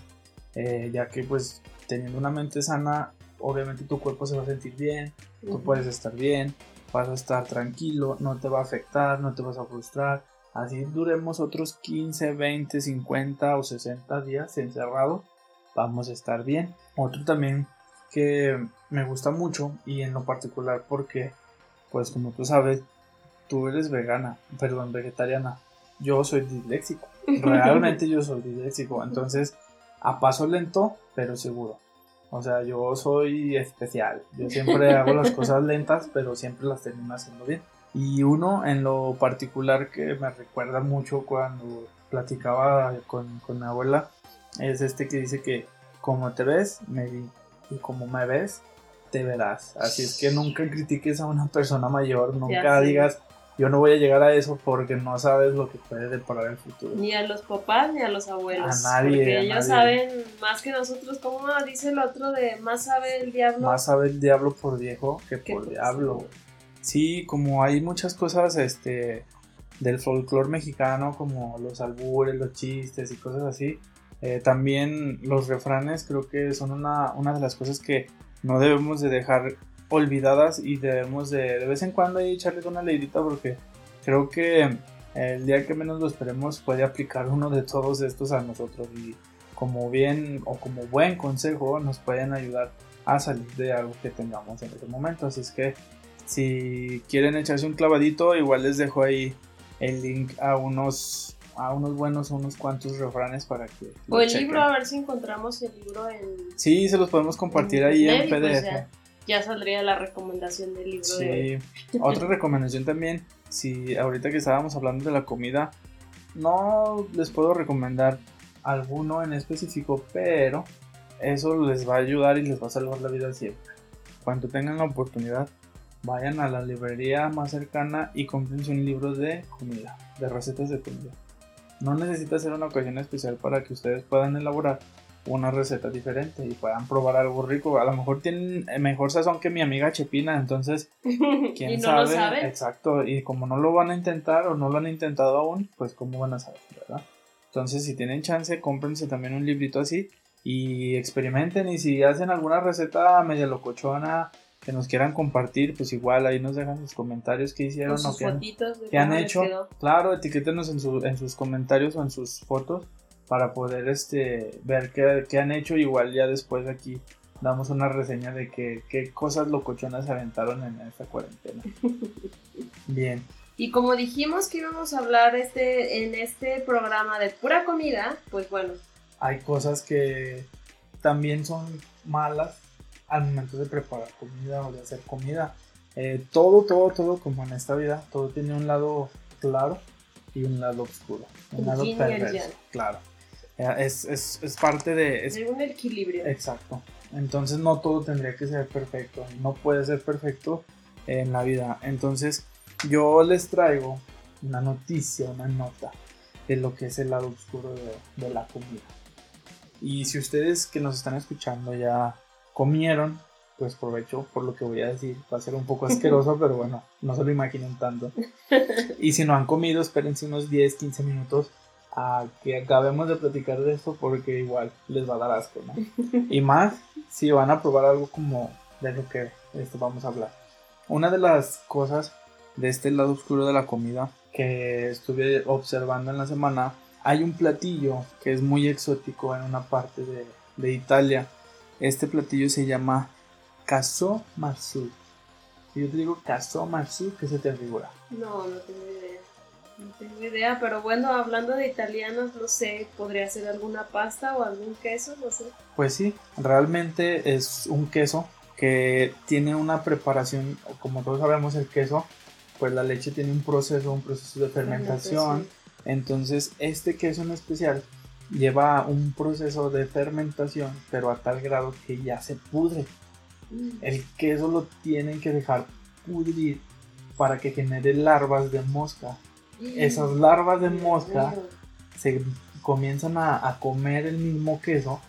eh, ya que pues teniendo una mente sana, obviamente tu cuerpo se va a sentir bien, tú puedes estar bien, vas a estar tranquilo, no te va a afectar, no te vas a frustrar, así duremos otros 15, 20, 50 o 60 días encerrado, vamos a estar bien. Otro también que me gusta mucho y en lo particular porque pues como tú sabes, tú eres vegana, perdón, vegetariana yo soy disléxico. Realmente yo soy disléxico. Entonces, a paso lento, pero seguro. O sea, yo soy especial. Yo siempre hago las cosas lentas, pero siempre las termino haciendo bien. Y uno en lo particular que me recuerda mucho cuando platicaba con, con mi abuela es este que dice que como te ves, me vi. Y como me ves, te verás. Así es que nunca critiques a una persona mayor, nunca digas, yo no voy a llegar a eso porque no sabes lo que puede deparar el futuro. Ni a los papás ni a los abuelos. A nadie. Porque ellos saben más que nosotros. ¿Cómo dice el otro de más sabe el diablo? Más sabe el diablo por viejo que por diablo. Sí, como hay muchas cosas este del folclore mexicano, como los albures, los chistes y cosas así. Eh, también los refranes creo que son una, una de las cosas que no debemos de dejar olvidadas y debemos de, de vez en cuando echarle una leidita porque creo que el día que menos lo esperemos puede aplicar uno de todos estos a nosotros y como bien o como buen consejo nos pueden ayudar a salir de algo que tengamos en este momento. Así es que si quieren echarse un clavadito, igual les dejo ahí el link a unos a unos buenos, unos cuantos refranes para que... O el libro, a ver si encontramos el libro en... Sí, se los podemos compartir ahí en PDF. Pues ya, saldría la recomendación del libro. Sí, otra recomendación también, si ahorita que estábamos hablando de la comida, no les puedo recomendar alguno en específico, pero eso les va a ayudar y les va a salvar la vida siempre. Cuando tengan la oportunidad, vayan a la librería más cercana y compren un libro de comida, de recetas de comida. No necesita ser una ocasión especial para que ustedes puedan elaborar una receta diferente y puedan probar algo rico. A lo mejor tienen mejor sazón que mi amiga Chepina, entonces, quién sabe? Exacto, y como no lo van a intentar o no lo han intentado aún, pues cómo van a saber, ¿verdad? Entonces, si tienen chance, cómprense también un librito así y experimenten y si hacen alguna receta media locochona que nos quieran compartir, pues igual ahí nos dejan sus comentarios que hicieron o que han, hecho. Claro, etiquétenos en, en sus comentarios o en sus fotos para poder este ver qué, han hecho. Igual ya después aquí damos una reseña de qué, qué cosas locochonas se aventaron en esta cuarentena. Bien. Y como dijimos que íbamos a hablar este, en este programa de pura comida, pues bueno. Hay cosas que también son malas al momento de preparar comida o de hacer comida. Eh, todo, todo, todo, como en esta vida, todo tiene un lado claro y un lado oscuro. Un lado perverso. Claro. Es, es, es, parte de. Es, un equilibrio. Exacto. Entonces no todo tendría que ser perfecto. No puede ser perfecto en la vida. Entonces yo les traigo una noticia, una nota de lo que es el lado oscuro de, de la comida. Y si ustedes que nos están escuchando ya comieron, pues provecho por lo que voy a decir. Va a ser un poco asqueroso, pero bueno, no se lo imaginen tanto. Y si no han comido, espérense unos 10, 15 minutos a que acabemos de platicar de esto porque igual les va a dar asco, ¿no? Y más si van a probar algo como de lo que esto vamos a hablar. Una de las cosas de este lado oscuro de la comida que estuve observando en la semana, hay un platillo que es muy exótico en una parte de, de Italia este platillo se llama caso marzu. Si yo te digo caso marzu, ¿qué se te figura? No, no tengo idea. No tengo idea, pero bueno, hablando de italianos, no sé, podría ser alguna pasta o algún queso, no sé. Pues sí, realmente es un queso que tiene una preparación, como todos sabemos el queso, pues la leche tiene un proceso, un proceso de fermentación. Entonces, este queso en especial lleva un proceso de fermentación, pero a tal grado que ya se pudre. Mm. El queso lo tienen que dejar pudrir para que genere larvas de mosca. Esas larvas de mosca se comienzan a, comer el mismo queso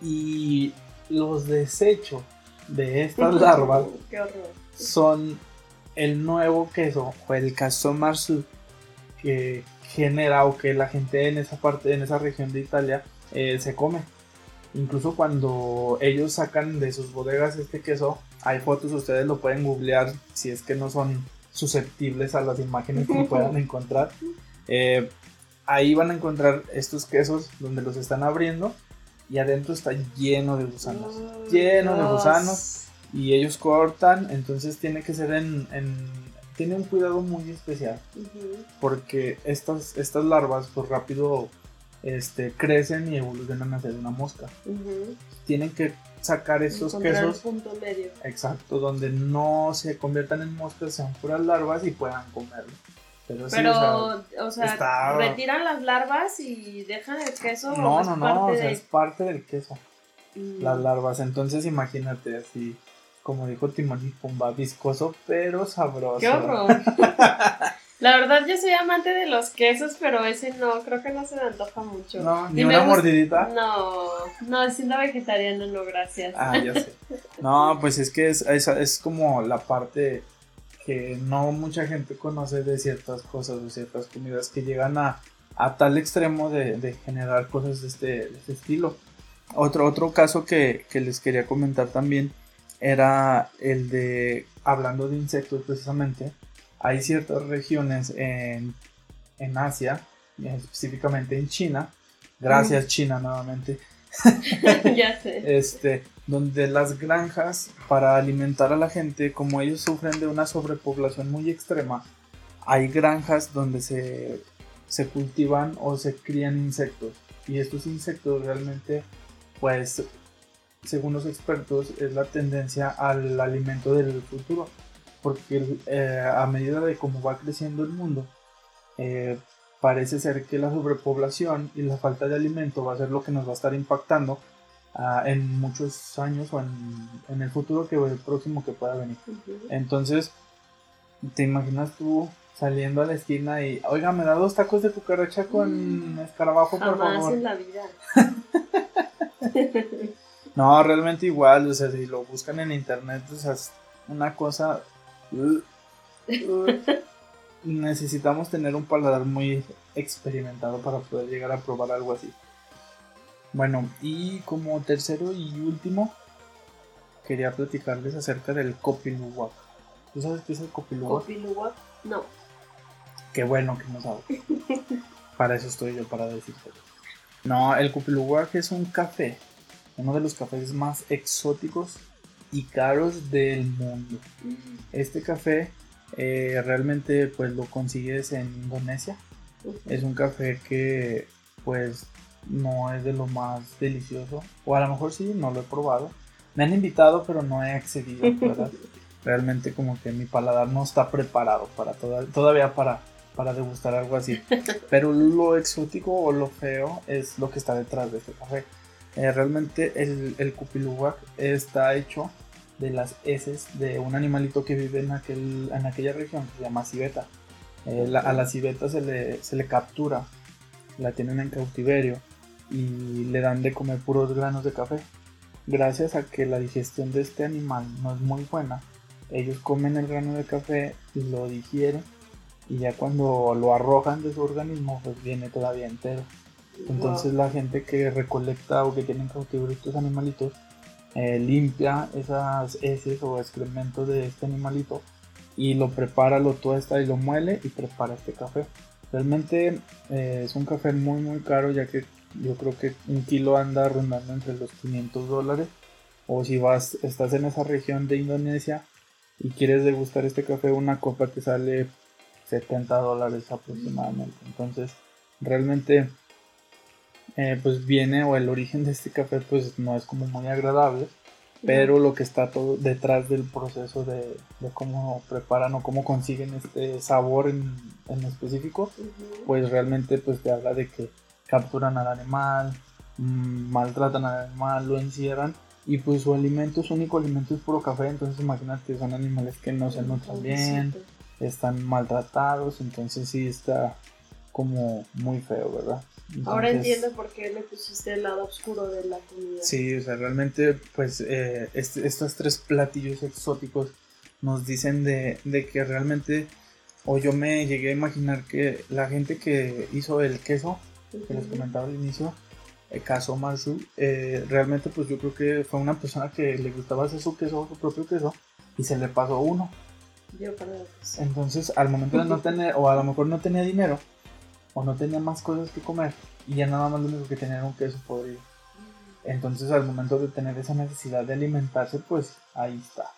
y los desechos de estas larvas son el nuevo queso o el marzu que genera o que la gente en esa parte, en esa región de Italia eh, se come. Incluso cuando ellos sacan de sus bodegas este queso, hay fotos, ustedes lo pueden googlear si es que no son susceptibles a las imágenes que puedan encontrar. Eh, ahí van a encontrar estos quesos donde los están abriendo y adentro está lleno de gusanos. lleno de gusanos. Y ellos cortan, entonces tiene que ser en tiene un cuidado muy especial porque estas, estas larvas pues rápido este, crecen y evolucionan a ser una mosca. Tienen que sacar estos quesos. punto medio. Exacto, donde no se conviertan en moscas, sean puras larvas y puedan comerlo. Pero, o sea, retiran las larvas y dejan el queso. No, no, no, o sea, es parte del queso. Mm. Las larvas, entonces imagínate así como dijo Timón y Pumba, viscoso pero sabroso. ¡Qué horror! La verdad yo soy amante de los quesos, pero ese no, creo que no se me antoja mucho. No, ni una mordidita. No, no, siendo vegetariano no, gracias. Ah, ya sé. No, pues es que es, es, como la parte que no mucha gente conoce de ciertas cosas o ciertas comidas que llegan a, a tal extremo de, de generar cosas de este, de este estilo. Otro, otro caso que, que les quería comentar también era el de, hablando de insectos precisamente, hay ciertas regiones en, en Asia, específicamente en China, gracias China nuevamente, ya sé. Este, donde las granjas para alimentar a la gente, como ellos sufren de una sobrepoblación muy extrema, hay granjas donde se se cultivan o se crían insectos. Y estos insectos realmente, pues, según los expertos, es la tendencia al alimento del futuro. Porque eh, a medida de cómo va creciendo el mundo, eh, parece ser que la sobrepoblación y la falta de alimento va a ser lo que nos va a estar impactando ah, en muchos años o en, el futuro que el próximo que pueda venir. Entonces, ¿te imaginas tú saliendo a la esquina y, oiga, me da dos tacos de cucaracha con mm. escarabajo, por favor? en la vida. no, realmente igual, o sea, si lo buscan en internet, o sea, es una cosa... necesitamos tener un paladar muy experimentado para poder llegar a probar algo así. Bueno, y como tercero y último, quería platicarles acerca del Copiluwak. ¿Tú sabes qué es el Copiluwak? Copiluwak, no. Qué bueno que no sabes. para eso estoy yo, para decirte. No, el Copiluwak es un café, uno de los cafés más exóticos y caros del mundo. Este café eh, realmente pues lo consigues en Indonesia. Es un café que pues no es de lo más delicioso. O a lo mejor sí, no lo he probado. Me han invitado pero no he accedido, Realmente como que mi paladar no está preparado para todavía para, para degustar algo así. Pero lo exótico o lo feo es lo que está detrás de este café. Eh, realmente el, el Kupiluwak está hecho de las heces de un animalito que vive en, aquel, en aquella región que se llama civeta. Eh, a la civeta se le, se le captura, la tienen en cautiverio y le dan de comer puros granos de café. Gracias a que la digestión de este animal no es muy buena, ellos comen el grano de café, y lo digieren y ya cuando lo arrojan de su organismo pues viene todavía entero. Entonces la gente que recolecta o que tiene en cautiverio estos animalitos eh, limpia esas heces o excrementos de este animalito y lo prepara, lo tuesta y lo muele y prepara este café. Realmente eh, es un café muy muy caro ya que yo creo que un kilo anda rondando entre los 500 dólares o si vas, estás en esa región de Indonesia y quieres degustar este café, una copa te sale 70 dólares aproximadamente. Entonces realmente eh, pues viene o el origen de este café pues no es como muy agradable, pero lo que está todo detrás del proceso de, cómo preparan o cómo consiguen este sabor en, específico, pues realmente pues te habla de que capturan al animal, mm, maltratan al animal, lo encierran y pues su alimento, su único alimento es puro café, entonces imagínate, son animales que no se nutran bien, están maltratados, entonces sí está como muy feo, ¿verdad? Ahora entiendo por qué le pusiste el lado oscuro de la comida. Sí, o sea, realmente, pues, eh, estos tres platillos exóticos nos dicen de, que realmente, o yo me llegué a imaginar que la gente que hizo el queso, que les comentaba al inicio, el caso Marsu, eh, realmente, pues yo creo que fue una persona que le gustaba hacer su queso, su propio queso, y se le pasó uno. Yo para Entonces, al momento de no tener, o a lo mejor no tenía dinero, o no tenía más cosas que comer y ya nada más lo único que tenía era un queso podrido. Entonces al momento de tener esa necesidad de alimentarse, pues ahí está.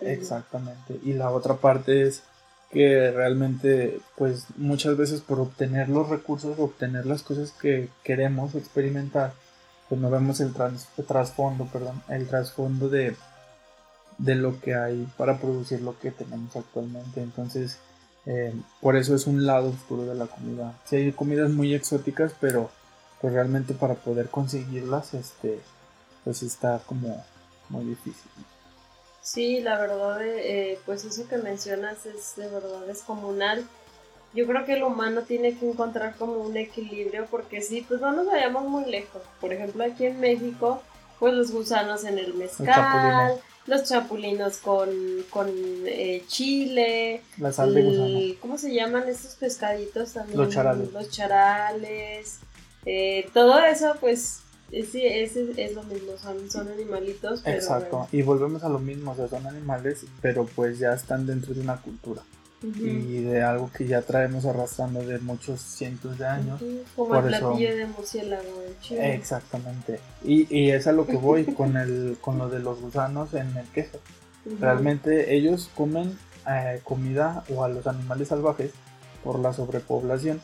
exactamente. Y la otra parte es que realmente, pues muchas veces por obtener los recursos, obtener las cosas que queremos experimentar, pues no vemos el trasfondo, perdón, el trasfondo de, de lo que hay para producir lo que tenemos actualmente. Entonces, eh, por eso es un lado oscuro de la comida. Si hay comidas muy exóticas, pero pues realmente para poder conseguirlas, este, pues está como muy difícil. Sí, la verdad, eh, pues eso que mencionas es de verdad es comunal. Yo creo que el humano tiene que encontrar como un equilibrio porque sí, pues no nos vayamos muy lejos. Por ejemplo, aquí en México, pues los gusanos en el mezcal, los chapulinos con, con eh, chile. La sal de gusano. ¿Cómo se llaman estos pescaditos también? Los charales. Los charales. Eh, todo eso, pues, es, es, es, lo mismo, son, son animalitos. Exacto, y volvemos a lo mismo, o sea, son animales, pero pues ya están dentro de una cultura y de algo que ya traemos arrastrando de muchos cientos de años. Como el platillo de murciélago Exactamente. Y, y es a lo que voy con, el, con lo de los gusanos en el queso. Realmente ellos comen eh, comida o a los animales salvajes por la sobrepoblación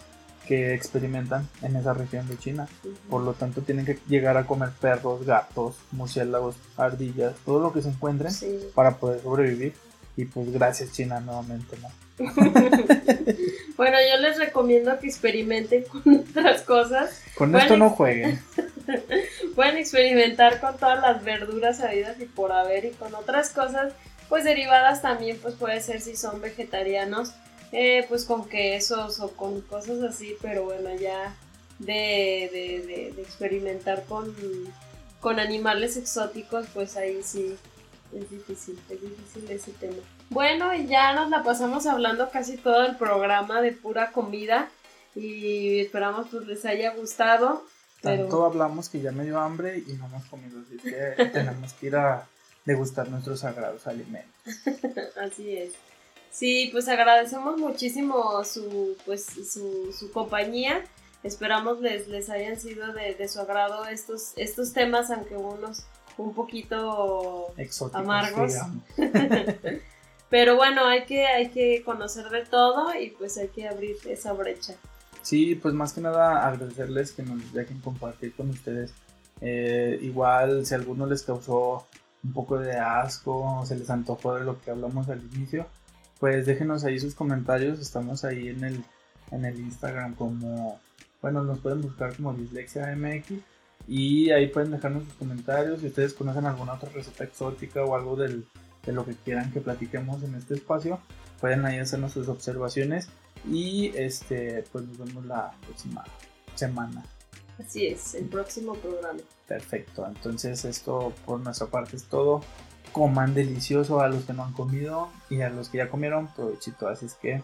que experimentan en esa región de China. Por lo tanto, tienen que llegar a comer perros, gatos, murciélagos, ardillas, todo lo que se encuentren para poder sobrevivir. Y pues gracias China nuevamente, ¿no? bueno, yo les recomiendo que experimenten con otras cosas. Con esto no jueguen. Pueden experimentar con todas las verduras habidas y por haber y con otras cosas, pues derivadas también, pues puede ser si son vegetarianos eh, pues con quesos o con cosas así, pero bueno, ya de, de, de, experimentar con, con animales exóticos, pues ahí sí es difícil, es difícil ese tema. Bueno, y ya nos la pasamos hablando casi todo el programa de pura comida y esperamos pues les haya gustado. Tanto hablamos que ya me dio hambre y no hemos comido, así que tenemos que ir a degustar nuestros sagrados alimentos. así es. Sí, pues agradecemos muchísimo su, pues, su, su compañía. Esperamos les, les hayan sido de, su agrado estos, estos temas, aunque unos un poquito amargos. Pero bueno, hay que, hay que conocer de todo y pues hay que abrir esa brecha. Sí, pues más que nada agradecerles que nos dejen compartir con ustedes. Eh, igual si alguno les causó un poco de asco o se les antojó de lo que hablamos al inicio, pues déjenos ahí sus comentarios. Estamos ahí en el, en el Instagram como, bueno, nos pueden buscar como Dislexia MX y ahí pueden dejarnos sus comentarios. Si ustedes conocen alguna otra receta exótica o algo del, de lo que quieran que platiquemos en este espacio, pueden ahí hacernos sus observaciones y este, pues nos vemos la próxima semana. Así es, el próximo programa. Perfecto, entonces esto por nuestra parte es todo coman delicioso a los que no han comido y a los que ya comieron, provechito. Así es que.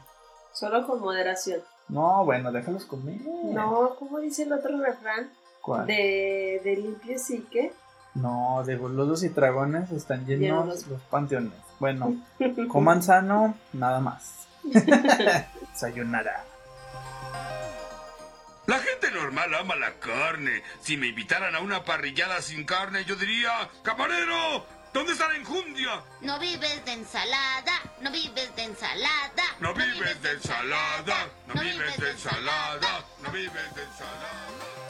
Solo con moderación. No, bueno, déjalos comer. No, ¿cómo dice el otro refrán? ¿Cuál? De, de limpio que No, de boludos y dragones están llenos los panteones. Bueno, coman sano, nada más. Sayonara. La gente normal ama la carne. Si me invitaran a una parrillada sin carne, yo diría, camarero, ¿Dónde está la enjundia? No vives de ensalada, no vives de ensalada. No vives de ensalada, no vives de ensalada, no vives de ensalada.